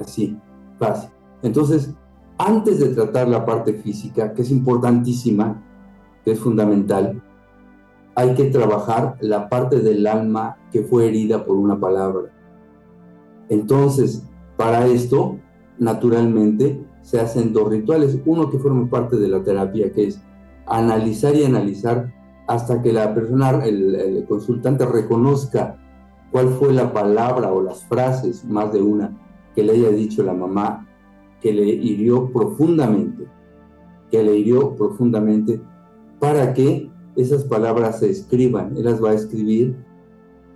Así, fácil. Entonces, antes de tratar la parte física, que es importantísima, que es fundamental, hay que trabajar la parte del alma que fue herida por una palabra. Entonces, para esto, naturalmente, se hacen dos rituales. Uno que forma parte de la terapia, que es analizar y analizar hasta que la persona, el, consultante reconozca cuál fue la palabra o las frases, más de una, que le haya dicho la mamá, que le hirió profundamente, que le hirió profundamente, para que esas palabras se escriban, él las va a escribir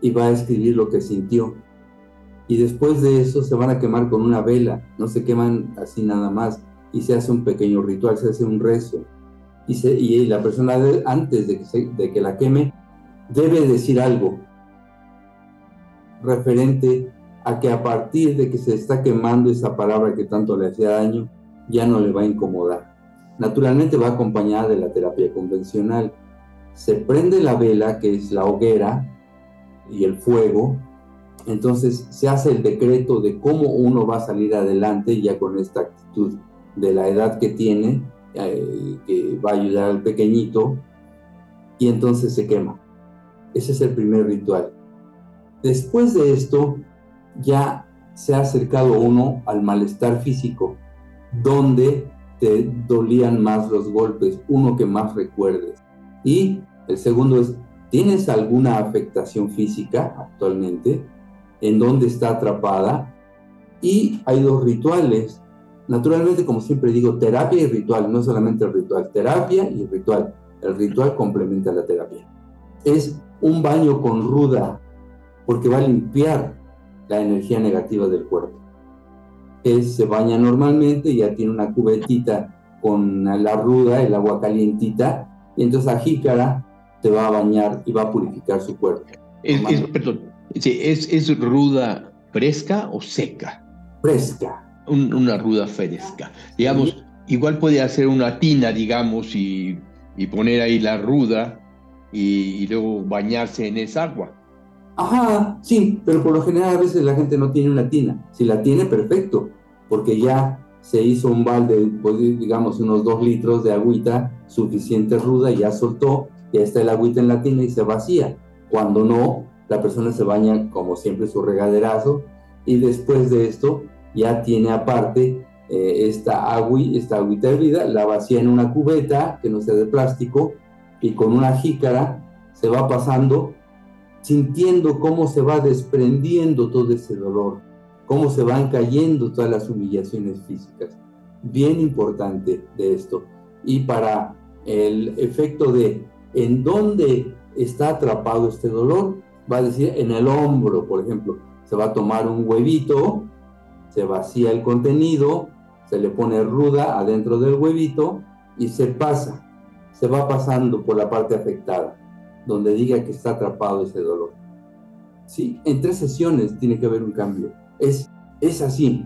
y va a escribir lo que sintió. Y después de eso se van a quemar con una vela, no se queman así nada más, y se hace un pequeño ritual, se hace un rezo. Y, se, y la persona antes de que, de que la queme debe decir algo referente a que a partir de que se está quemando esa palabra que tanto le hacía daño, ya no le va a incomodar. Naturalmente va acompañada de la terapia convencional, se prende la vela, que es la hoguera, y el fuego, entonces se hace el decreto de cómo uno va a salir adelante ya con esta actitud de la edad que tiene, eh, que va a ayudar al pequeñito, y entonces se quema. Ese es el primer ritual. Después de esto, ya se ha acercado uno al malestar físico, donde te dolían más los golpes, uno que más recuerdes. Y el segundo es, ¿tienes alguna afectación física actualmente? ¿En dónde está atrapada? Y hay dos rituales. Naturalmente, como siempre digo, terapia y ritual, no solamente el ritual, terapia y ritual. El ritual complementa la terapia. Es un baño con ruda, porque va a limpiar la energía negativa del cuerpo. Es, se baña normalmente, ya tiene una cubetita con la ruda, el agua calientita, y entonces la jícara te va a bañar y va a purificar su cuerpo. Es, perdón, ¿es, ruda fresca o seca? Fresca. una ruda fresca. Digamos, igual puede hacer una tina, digamos, y, poner ahí la ruda y, luego bañarse en esa agua. Ajá, sí, pero por lo general a veces la gente no tiene una tina. Si la tiene, perfecto, porque ya se hizo un balde, pues, digamos, unos dos litros de agüita suficiente ruda ya soltó, ya está el agüita en la tina y se vacía. Cuando no, la persona se baña como siempre su regaderazo y después de esto ya tiene aparte eh, esta, agua, esta agüita hervida, la vacía en una cubeta que no sea de plástico y con una jícara se va pasando sintiendo cómo se va desprendiendo todo ese dolor cómo se van cayendo todas las humillaciones físicas. Bien importante de esto. Y para el efecto de en dónde está atrapado este dolor, va a decir en el hombro, por ejemplo. Se va a tomar un huevito, se vacía el contenido, se le pone ruda adentro del huevito y se pasa, se va pasando por la parte afectada, donde diga que está atrapado ese dolor. Sí, en tres sesiones tiene que haber un cambio es, es así,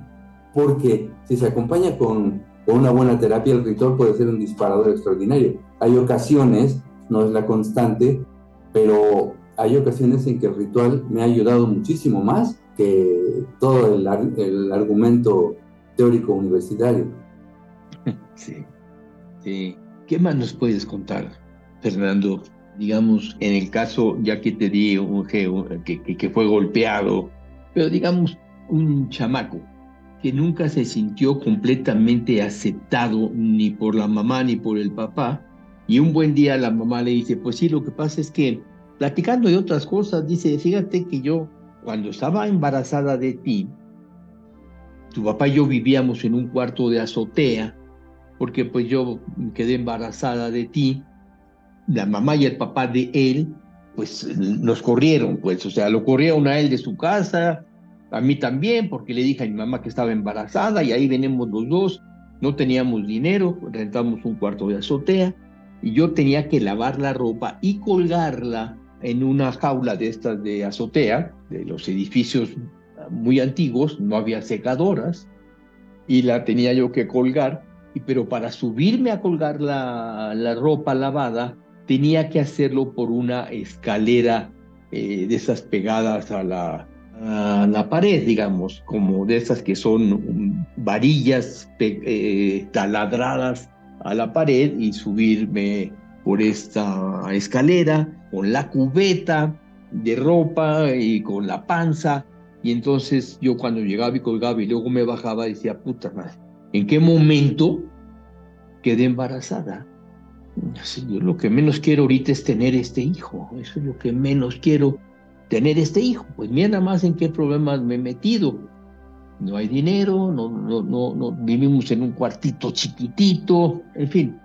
porque si se acompaña con, una buena terapia, el ritual puede ser un disparador extraordinario. Hay ocasiones, no es la constante, pero hay ocasiones en que el ritual me ha ayudado muchísimo más que todo el, el argumento teórico universitario. Sí, sí. ¿Qué más nos puedes contar, Fernando? Digamos, en el caso, ya que te di un, que, que, que fue golpeado, pero digamos, un chamaco que nunca se sintió completamente aceptado ni por la mamá ni por el papá. Y un buen día la mamá le dice, pues sí, lo que pasa es que platicando de otras cosas, dice, fíjate que yo cuando estaba embarazada de ti, tu papá y yo vivíamos en un cuarto de azotea, porque pues yo quedé embarazada de ti, la mamá y el papá de él, pues nos corrieron, pues, o sea, lo corrieron a él de su casa, a mí también, porque le dije a mi mamá que estaba embarazada y ahí venimos los dos No teníamos dinero, rentamos un cuarto de azotea y yo tenía que lavar la ropa y colgarla en una jaula de estas de azotea, de los edificios muy antiguos, no había secadoras, y la tenía yo que colgar, y, pero para subirme a colgar la, la ropa lavada, tenía que hacerlo por una escalera eh, de esas pegadas a la, pared, digamos, como de esas que son varillas eh, taladradas a la pared y subirme por esta escalera con la cubeta de ropa y con la panza. Y entonces yo cuando llegaba y colgaba y luego me bajaba decía, puta madre, ¿en qué momento quedé embarazada? Yo lo que menos quiero ahorita es tener este hijo, eso es lo que menos quiero, tener este hijo. Pues mira nada más en qué problemas me he metido. No hay dinero, no, no, no, no, vivimos en un cuartito chiquitito, en fin.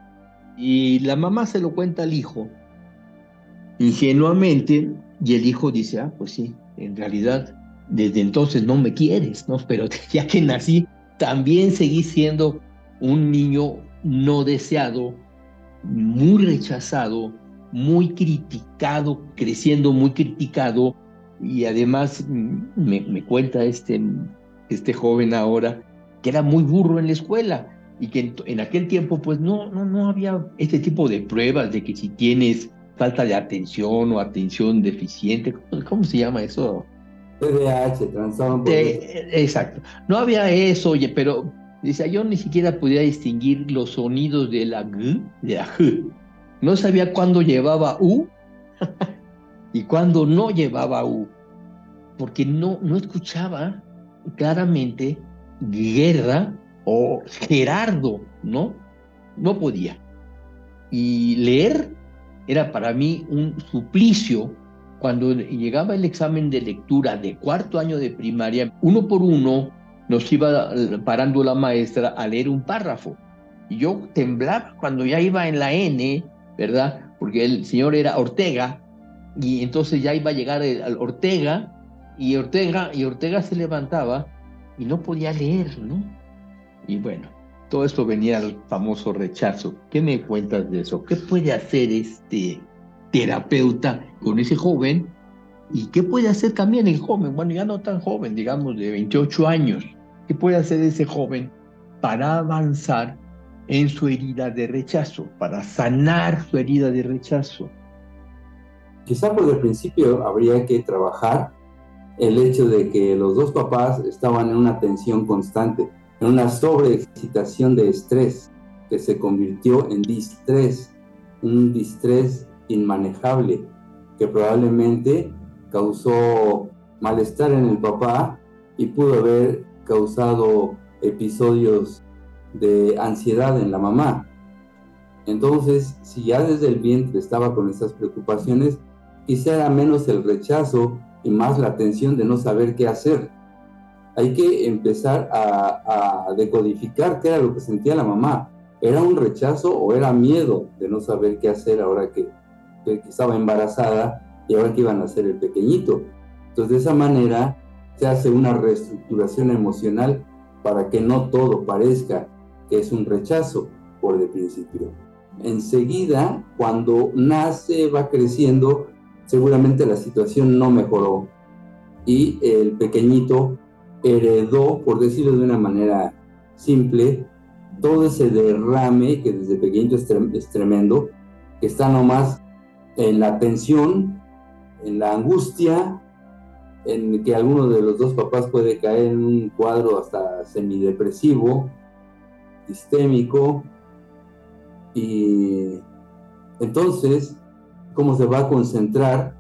Y la mamá se lo cuenta al hijo, ingenuamente, y el hijo dice, ah, pues sí, en realidad desde entonces no me quieres, ¿no? Pero ya que nací, también seguí siendo un niño no deseado, muy rechazado, muy criticado, creciendo muy criticado, y además mm, me, me cuenta este, este joven ahora que era muy burro en la escuela y que en, aquel tiempo pues no, no, no había este tipo de pruebas de que si tienes falta de atención o atención deficiente, ¿cómo, se llama eso? TDAH, trastorno. Exacto. No había eso, oye, pero dice, yo ni siquiera podía distinguir los sonidos de la G, de la G. No sabía cuándo llevaba U y cuándo no llevaba U, porque no, no escuchaba claramente guerra o Gerardo, ¿no? No podía. Y leer era para mí un suplicio. Cuando llegaba el examen de lectura de cuarto año de primaria, uno por uno nos iba parando la maestra a leer un párrafo. Y yo temblaba cuando ya iba en la N, ¿verdad? Porque el señor era Ortega, y entonces ya iba a llegar al Ortega, y Ortega, y Ortega se levantaba y no podía leer, ¿no? Y bueno, todo esto venía al famoso rechazo. ¿Qué me cuentas de eso? ¿Qué puede hacer este terapeuta con ese joven? ¿Y qué puede hacer también el joven? Bueno, ya no tan joven, digamos de 28 años. ¿Qué puede hacer ese joven para avanzar en su herida de rechazo, para sanar su herida de rechazo? Quizá por el principio habría que trabajar el hecho de que los dos papás estaban en una tensión constante en una sobreexcitación de estrés que se convirtió en distrés, un distrés inmanejable que probablemente causó malestar en el papá y pudo haber causado episodios de ansiedad en la mamá. Entonces, si ya desde el vientre estaba con esas preocupaciones, quizá era menos el rechazo y más la tensión de no saber qué hacer hay que empezar a, decodificar qué era lo que sentía la mamá. ¿Era un rechazo o era miedo de no saber qué hacer ahora que, estaba embarazada y ahora que iban a ser el pequeñito? Entonces, de esa manera se hace una reestructuración emocional para que no todo parezca que es un rechazo por el principio. Enseguida, cuando nace, va creciendo, seguramente la situación no mejoró y el pequeñito heredó, por decirlo de una manera simple, todo ese derrame que desde pequeño es, tremendo, que está nomás en la tensión, en la angustia, en que alguno de los dos papás puede caer en un cuadro hasta semidepresivo, sistémico, y entonces, ¿cómo se va a concentrar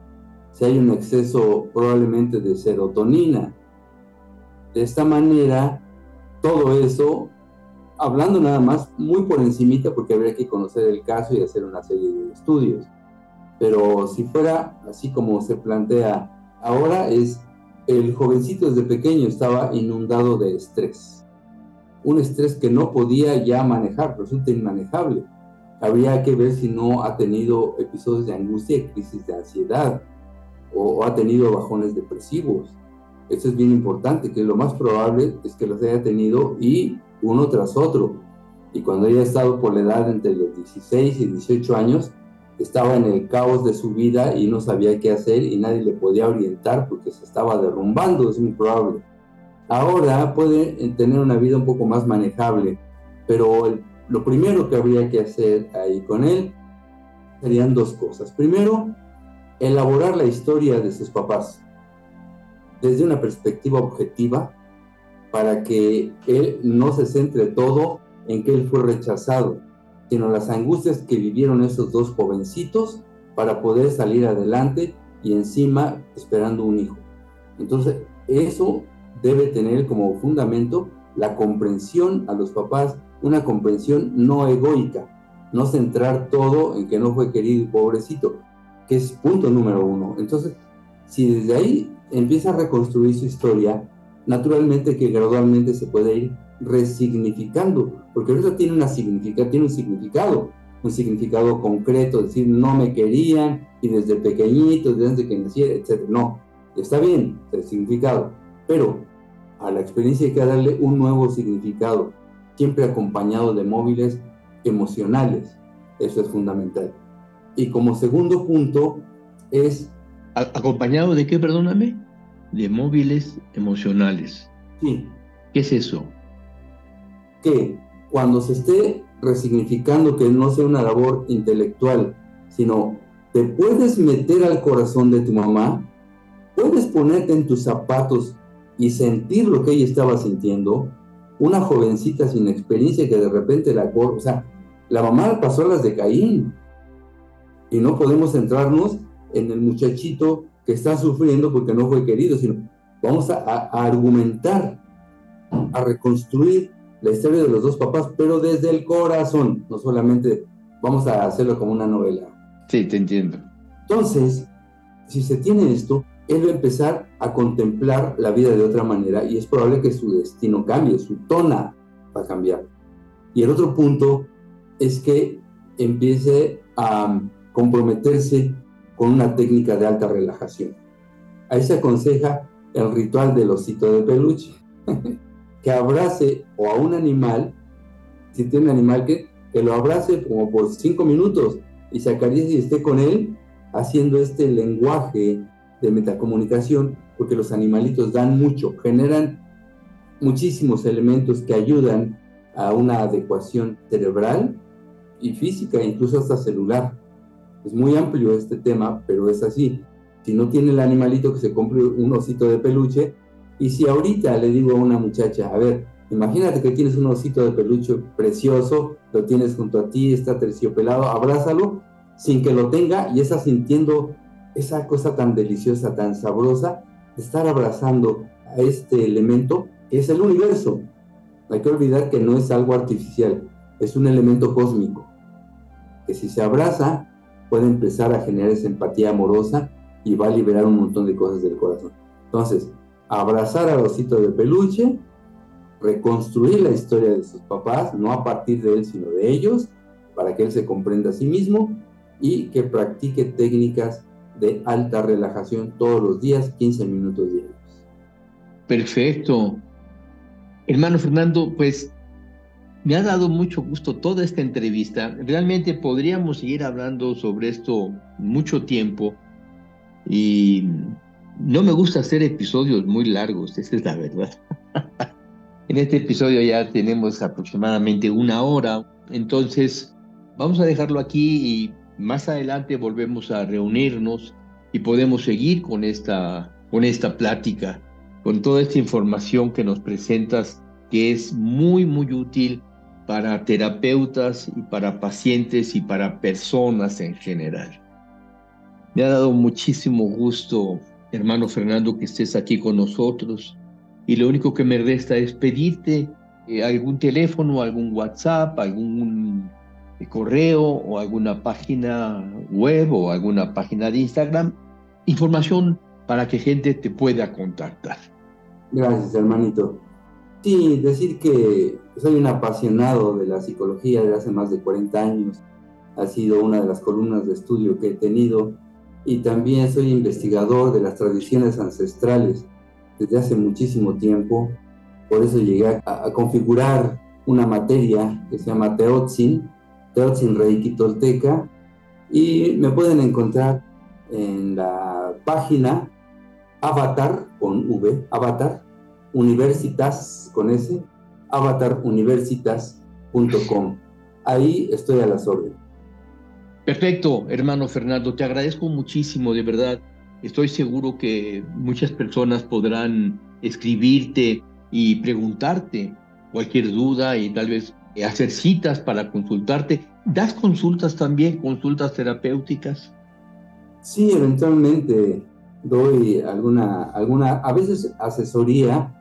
si hay un exceso probablemente de serotonina? De esta manera, todo eso, hablando nada más muy por encimita, porque habría que conocer el caso y hacer una serie de estudios. Pero si fuera así como se plantea ahora, es el jovencito desde pequeño estaba inundado de estrés. Un estrés que no podía ya manejar, resulta inmanejable. Habría que ver si no ha tenido episodios de angustia crisis de ansiedad o ha tenido bajones depresivos eso es bien importante, que lo más probable es que los haya tenido y uno tras otro. Y cuando ella estado por la edad entre los 16 y 18 años, estaba en el caos de su vida y no sabía qué hacer y nadie le podía orientar porque se estaba derrumbando, es muy probable. Ahora puede tener una vida un poco más manejable, pero lo primero que habría que hacer ahí con él serían dos cosas. Primero, elaborar la historia de sus papás desde una perspectiva objetiva para que él no se centre todo en que él fue rechazado, sino las angustias que vivieron esos dos jovencitos para poder salir adelante y encima esperando un hijo. Entonces, eso debe tener como fundamento la comprensión a los papás, una comprensión no egoica, no centrar todo en que no fue querido y pobrecito, que es punto número uno. Entonces, si desde ahí empieza a reconstruir su historia, naturalmente que gradualmente se puede ir resignificando, porque eso tiene, una significa, tiene un significado, un significado concreto, es decir, no me querían y desde pequeñito, desde que nací, etc. No, está bien el significado, pero a la experiencia hay que darle un nuevo significado, siempre acompañado de móviles emocionales, eso es fundamental. Y como segundo punto es... ¿Acompañado de qué, perdóname? De móviles emocionales. Sí. ¿Qué es eso? que cuando se esté resignificando que no sea una labor intelectual, sino te puedes meter al corazón de tu mamá, puedes ponerte en tus zapatos y sentir lo que ella estaba sintiendo, una jovencita sin experiencia que de repente la... O sea, la mamá pasó las de Caín. Y no podemos centrarnos en el muchachito que está sufriendo porque no fue querido, sino vamos a, a argumentar, a reconstruir la historia de los dos papás, pero desde el corazón, no solamente vamos a hacerlo como una novela. Sí, te entiendo. Entonces, si se tiene esto, él va a empezar a contemplar la vida de otra manera y es probable que su destino cambie, su tona va a cambiar. Y el otro punto es que empiece a comprometerse con una técnica de alta relajación. Ahí se aconseja el ritual del osito de peluche. que abrace o a un animal, si tiene un animal que, que lo abrace como por cinco minutos y se acaricie y esté con él haciendo este lenguaje de metacomunicación, porque los animalitos dan mucho, generan muchísimos elementos que ayudan a una adecuación cerebral y física, incluso hasta celular. Es muy amplio este tema, pero es así. Si no tiene el animalito que se compre un osito de peluche, y si ahorita le digo a una muchacha, a ver, imagínate que tienes un osito de peluche precioso, lo tienes junto a ti, está terciopelado, abrázalo sin que lo tenga y está sintiendo esa cosa tan deliciosa, tan sabrosa, estar abrazando a este elemento que es el universo. Hay que olvidar que no es algo artificial, es un elemento cósmico, que si se abraza puede empezar a generar esa empatía amorosa y va a liberar un montón de cosas del corazón. Entonces, abrazar al osito de peluche, reconstruir la historia de sus papás, no a partir de él, sino de ellos, para que él se comprenda a sí mismo y que practique técnicas de alta relajación todos los días, 15 minutos diarios. Perfecto. Hermano Fernando, pues me ha dado mucho gusto toda esta entrevista. Realmente podríamos seguir hablando sobre esto mucho tiempo y no me gusta hacer episodios muy largos, esa es la verdad. en este episodio ya tenemos aproximadamente una hora, entonces vamos a dejarlo aquí y más adelante volvemos a reunirnos y podemos seguir con esta, con esta plática, con toda esta información que nos presentas, que es muy, muy útil para terapeutas y para pacientes y para personas en general. Me ha dado muchísimo gusto hermano Fernando, que estés aquí con nosotros. Y lo único que me resta es pedirte eh, algún teléfono, algún WhatsApp, algún eh, correo o alguna página web o alguna página de Instagram, información para que gente te pueda contactar. Gracias, hermanito. Sí, decir que soy un apasionado de la psicología desde hace más de 40 años. Ha sido una de las columnas de estudio que he tenido y también soy investigador de las tradiciones ancestrales desde hace muchísimo tiempo. Por eso llegué a, configurar una materia que se llama Teotzin, Teotzin Reiki Tolteca, y me pueden encontrar en la página Avatar con V, Avatar, Universitas con S, avataruniversitas.com. Ahí estoy a las órdenes. Perfecto, hermano Fernando, te agradezco muchísimo, de verdad. Estoy seguro que muchas personas podrán escribirte y preguntarte cualquier duda y tal vez hacer citas para consultarte. ¿Das consultas también, consultas terapéuticas? Sí, eventualmente doy alguna, alguna, a veces asesoría,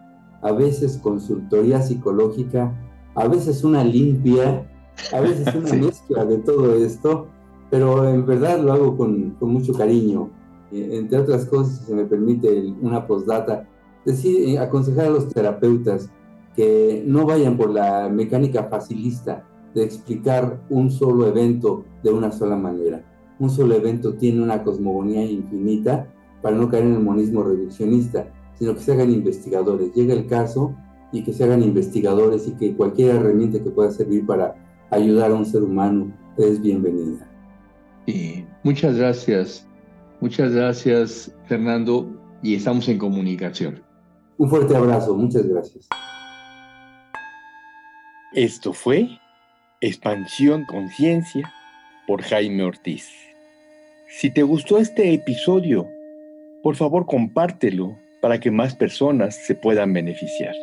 a veces consultoría psicológica, a veces una limpia, a veces una mezcla de todo esto pero en verdad lo hago con, con mucho cariño. Eh, entre otras cosas, si se me permite una postdata, decir, eh, aconsejar a los terapeutas que no vayan por la mecánica facilista de explicar un solo evento de una sola manera. Un solo evento tiene una cosmogonía infinita para no caer en el monismo reduccionista, sino que se hagan investigadores. Llega el caso y que se hagan investigadores y que cualquier herramienta que pueda servir para ayudar a un ser humano es bienvenida. Y muchas gracias, muchas gracias Fernando y estamos en comunicación. Un fuerte abrazo, muchas gracias. Esto fue Expansión Conciencia por Jaime Ortiz. Si te gustó este episodio, por favor compártelo para que más personas se puedan beneficiar.